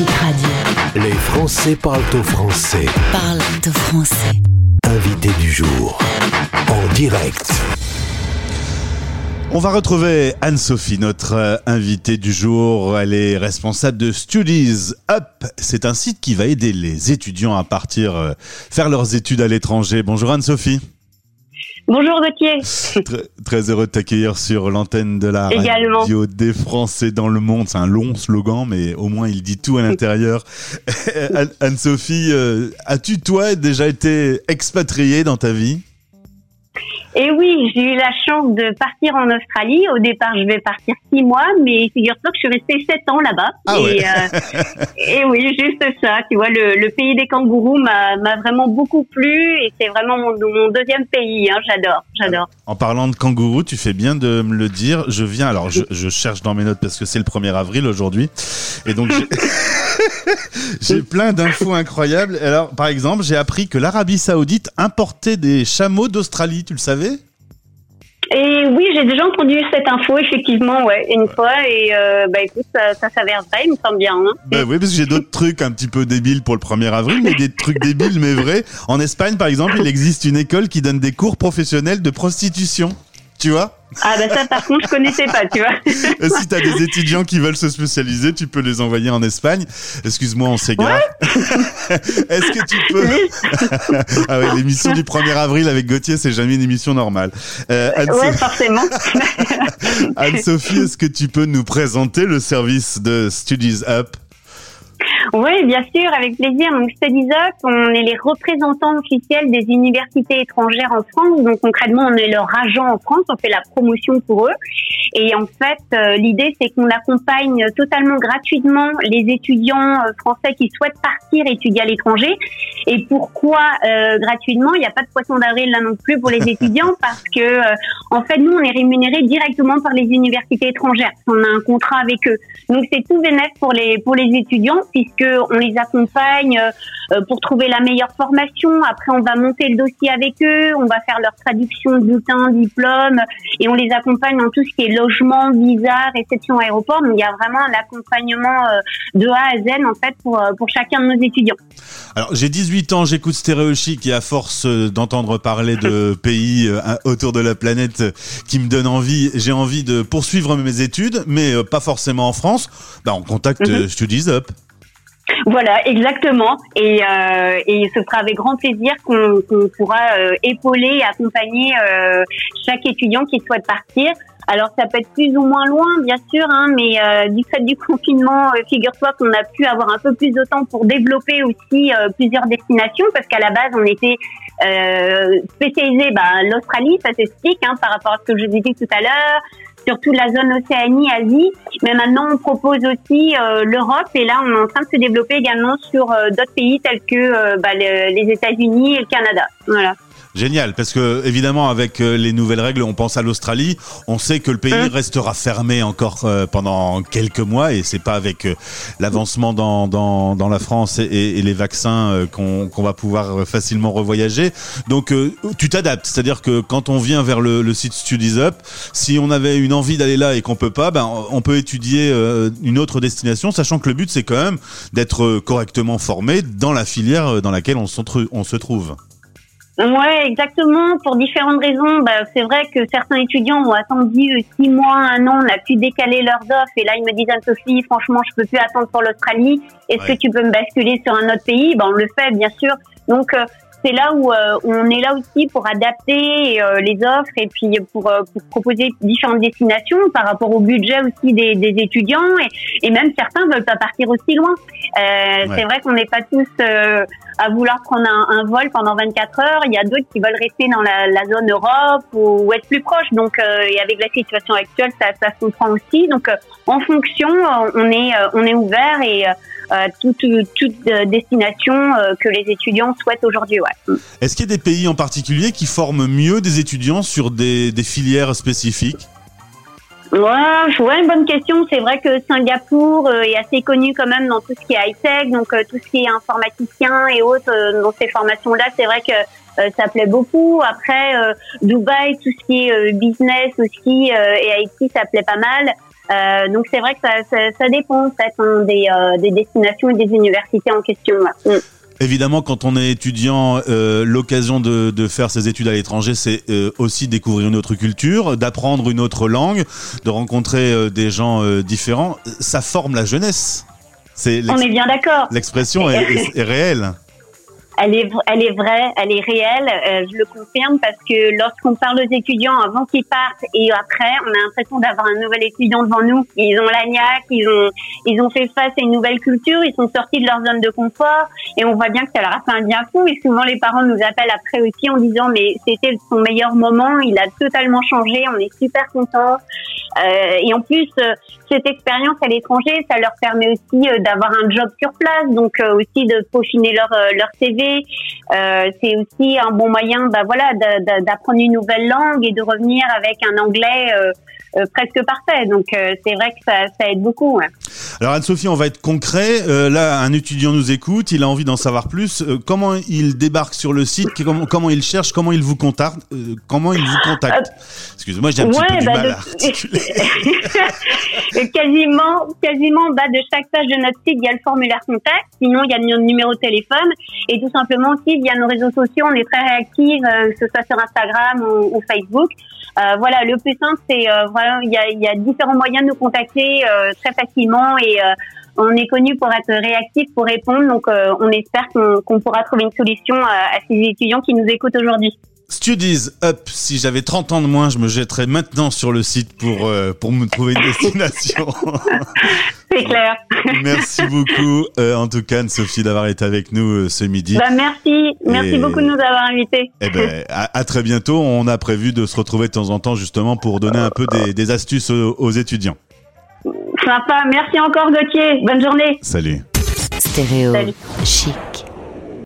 Chic Radio. Les Français parlent au français. Parle de français. Invité du jour. En direct. On va retrouver Anne-Sophie, notre euh, invitée du jour. Elle est responsable de Studies Up. C'est un site qui va aider les étudiants à partir euh, faire leurs études à l'étranger. Bonjour Anne-Sophie. Bonjour Gauthier. Très, très heureux de t'accueillir sur l'antenne de la Également. radio des Français dans le monde. C'est un long slogan, mais au moins il dit tout à l'intérieur. Anne- Anne-Sophie, euh, as-tu toi déjà été expatriée dans ta vie? Et oui, j'ai eu la chance de partir en Australie. Au départ, je vais partir six mois, mais figure-toi que je suis restée sept ans là-bas. Ah et, ouais. euh, et oui, juste ça. Tu vois, le, le pays des kangourous m'a vraiment beaucoup plu et c'est vraiment mon, mon deuxième pays. Hein. J'adore, j'adore. En parlant de kangourou, tu fais bien de me le dire. Je viens, alors je, je cherche dans mes notes parce que c'est le 1er avril aujourd'hui. Et donc j'ai- plein d'infos incroyables. Alors par exemple, j'ai appris que l'Arabie Saoudite importait des chameaux d'Australie, tu le savais? Et oui, j'ai déjà entendu cette info, effectivement, ouais, une fois. Et euh, bah écoute, ça, ça s'avère vrai, il me semble bien. Hein. Ben oui, parce que j'ai d'autres trucs un petit peu débiles pour le 1er avril, mais des trucs débiles mais vrais. En Espagne, par exemple, il existe une école qui donne des cours professionnels de prostitution. Tu vois Ah bah ça, par contre, je connaissais pas, tu vois. Si tu as des étudiants qui veulent se spécialiser, tu peux les envoyer en Espagne. Excuse-moi, on s'égare. Est-ce que tu peux... ah ouais, l'émission du 1er avril avec Gauthier, c'est jamais une émission normale. Euh, Anne-Sophie, Ouais, forcément. Anne-Sophie, est-ce que tu peux nous présenter le service de Studies Up? Oui, bien sûr, avec plaisir. Donc, Studies Up, on est les représentants officiels des universités étrangères en France. Donc, concrètement, on est leur agent en France. On fait la promotion pour eux. Et en fait, euh, l'idée, c'est qu'on accompagne totalement gratuitement les étudiants euh, français qui souhaitent partir étudier à l'étranger. Et pourquoi euh, gratuitement? Il n'y a pas de poisson d'avril là non plus pour les étudiants parce que, euh, en fait, nous, on est rémunérés directement par les universités étrangères. On a un contrat avec eux. Donc, c'est tout bénéf pour les pour les étudiants puisque on les accompagne pour trouver la meilleure formation. Après, on va monter le dossier avec eux, on va faire leur traduction de bulletin, diplôme, et on les accompagne dans tout ce qui est logement, visa, réception aéroport. Donc, il y a vraiment un accompagnement euh, de A à Z en fait pour euh, pour chacun de nos étudiants. Alors, j'ai 18 ans, j'écoute Stéréo Chic et à force euh, d'entendre parler de pays autour de la planète qui me donnent envie, j'ai envie de poursuivre mes études, mais pas forcément en France, bah, on contacte euh, Studies Up. Voilà, exactement. Et, euh, et ce sera avec grand plaisir qu'on qu'on pourra euh, épauler et accompagner euh, chaque étudiant qui souhaite partir. Alors ça peut être plus ou moins loin, bien sûr, hein, mais euh, du fait du confinement, euh, figure-toi qu'on a pu avoir un peu plus de temps pour développer aussi euh, plusieurs destinations, parce qu'à la base on était euh, spécialisé, bah, l'Australie, ça s'explique hein, par rapport à ce que je dit tout à l'heure, surtout la zone Océanie, Asie. Mais maintenant, on propose aussi euh, l'Europe et là, on est en train de se développer également sur d'autres pays tels que bah, le- les États-Unis et le Canada. Voilà. Génial, parce que évidemment avec euh, les nouvelles règles, on pense à l'Australie. On sait que le pays Hein restera fermé encore euh, pendant quelques mois, et c'est pas avec euh, l'avancement dans, dans, dans la France et, et les vaccins euh, qu'on qu'on va pouvoir euh, facilement revoyager. Donc euh, tu t'adaptes, c'est-à-dire que quand on vient vers le, le site Studies Up, si on avait une envie d'aller là et qu'on peut pas, ben on peut étudier euh, une autre destination, sachant que le but c'est quand même d'être euh, correctement formé dans la filière euh, dans laquelle on se trouve. Ouais, exactement. Pour différentes raisons, bah, c'est vrai que certains étudiants ont attendu six mois, un an, on a pu décaler leurs offres. Et là, ils me disent, Anne-Sophie, franchement, je peux plus attendre pour l'Australie. Est-ce Ouais. que tu peux me basculer sur un autre pays? Ben, on le fait, bien sûr. Donc, euh, c'est là où euh, on est là aussi pour adapter euh, les offres et puis pour, euh, pour proposer différentes destinations par rapport au budget aussi des, des étudiants et, et même certains veulent pas partir aussi loin. Euh, Ouais. C'est vrai qu'on n'est pas tous euh, à vouloir prendre un, un vol pendant 24 heures. Il y a d'autres qui veulent rester dans la, zone Europe ou, être plus proche. Donc, euh, et avec la situation actuelle, ça, se comprend aussi. Donc, euh, en fonction, euh, on est on est ouvert et euh, toute toute destination que les étudiants souhaitent aujourd'hui. Ouais. Est-ce qu'il y a des pays en particulier qui forment mieux des étudiants sur des filières spécifiques? Ouais, ouais, une bonne question. C'est vrai que Singapour euh, est assez connu quand même dans tout ce qui est high-tech, donc euh, tout ce qui est informaticien et autres euh, dans ces formations-là. C'est vrai que ça plaît beaucoup. Après, Dubaï, tout ce qui est business aussi et IT, ça plaît pas mal. Donc c'est vrai que ça, ça, ça dépend en fait hein, des, des destinations et des universités en question. Mm. Évidemment, quand on est étudiant, euh, l'occasion de, de faire ses études à l'étranger, c'est euh, aussi découvrir une autre culture, d'apprendre une autre langue, de rencontrer euh, des gens différents. Ça forme la jeunesse. C'est On est bien d'accord. l'expression est, est- est réelle. Elle est, elle est vraie, elle est réelle. euh, je le confirme parce que lorsqu'on parle aux étudiants avant qu'ils partent et après, on a l'impression d'avoir un nouvel étudiant devant nous. Ils ont l'agnac, ils ont, ils ont fait face à une nouvelle culture, ils sont sortis de leur zone de confort et on voit bien que ça leur a fait un bien fou. Et souvent, les parents nous appellent après aussi en disant mais c'était son meilleur moment, il a totalement changé, on est super contents. Euh, et en plus, euh, cette expérience à l'étranger, ça leur permet aussi euh, d'avoir un job sur place, donc euh, aussi de peaufiner leur leur CV. Euh, c'est aussi un bon moyen, bah voilà, d'a- d'a- d'apprendre une nouvelle langue et de revenir avec un anglais euh, euh, presque parfait. Donc c'est vrai que ça, aide beaucoup. Alors Anne-Sophie, on va être concret. Euh, là, un étudiant nous écoute, il a envie d'en savoir plus. Euh, comment il débarque sur le site? Comment, comment il cherche? Comment il vous contacte? Euh, Comment il vous contacte? Excusez-moi, j'ai un petit peu du bah, mal de- à articuler. quasiment, quasiment en bas de chaque page de notre site, il y a le formulaire contact. Sinon, il y a notre numéro de téléphone. Et tout simplement aussi, via nos réseaux sociaux, on est très réactifs, que ce soit sur Instagram ou, ou Facebook. Voilà, le plus simple, c'est voilà, il y a, il y a différents moyens de nous contacter très facilement et euh, on est connu pour être réactif, pour répondre. Donc, euh, on espère qu'on pourra trouver une solution à, à ces étudiants qui nous écoutent aujourd'hui. Studies Up, si j'avais 30 ans de moins, je me jetterais maintenant sur le site pour, euh, pour me trouver une destination. C'est clair. Merci beaucoup, euh, en tout cas, Anne-Sophie, d'avoir été avec nous euh, ce midi. Bah, merci, merci Et- beaucoup de nous avoir invités. Eh ben, à, à très bientôt. On a prévu de se retrouver de temps en temps, justement, pour donner un peu des, des astuces aux, aux étudiants. Sympa, merci encore Gauthier. Bonne journée. Salut. Stéréo Salut. chic.